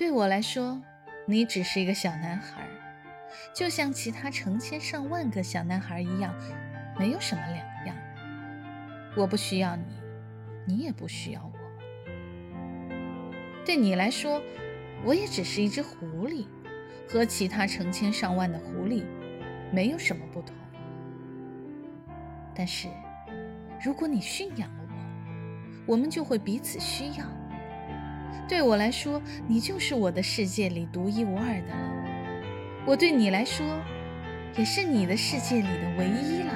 对我来说，你只是一个小男孩，就像其他成千上万个小男孩一样，没有什么两样。我不需要你，你也不需要我。对你来说，我也只是一只狐狸，和其他成千上万的狐狸没有什么不同。但是，如果你驯养了我，我们就会彼此需要。对我来说，你就是我的世界里独一无二的了；我对你来说，也是你的世界里的唯一了。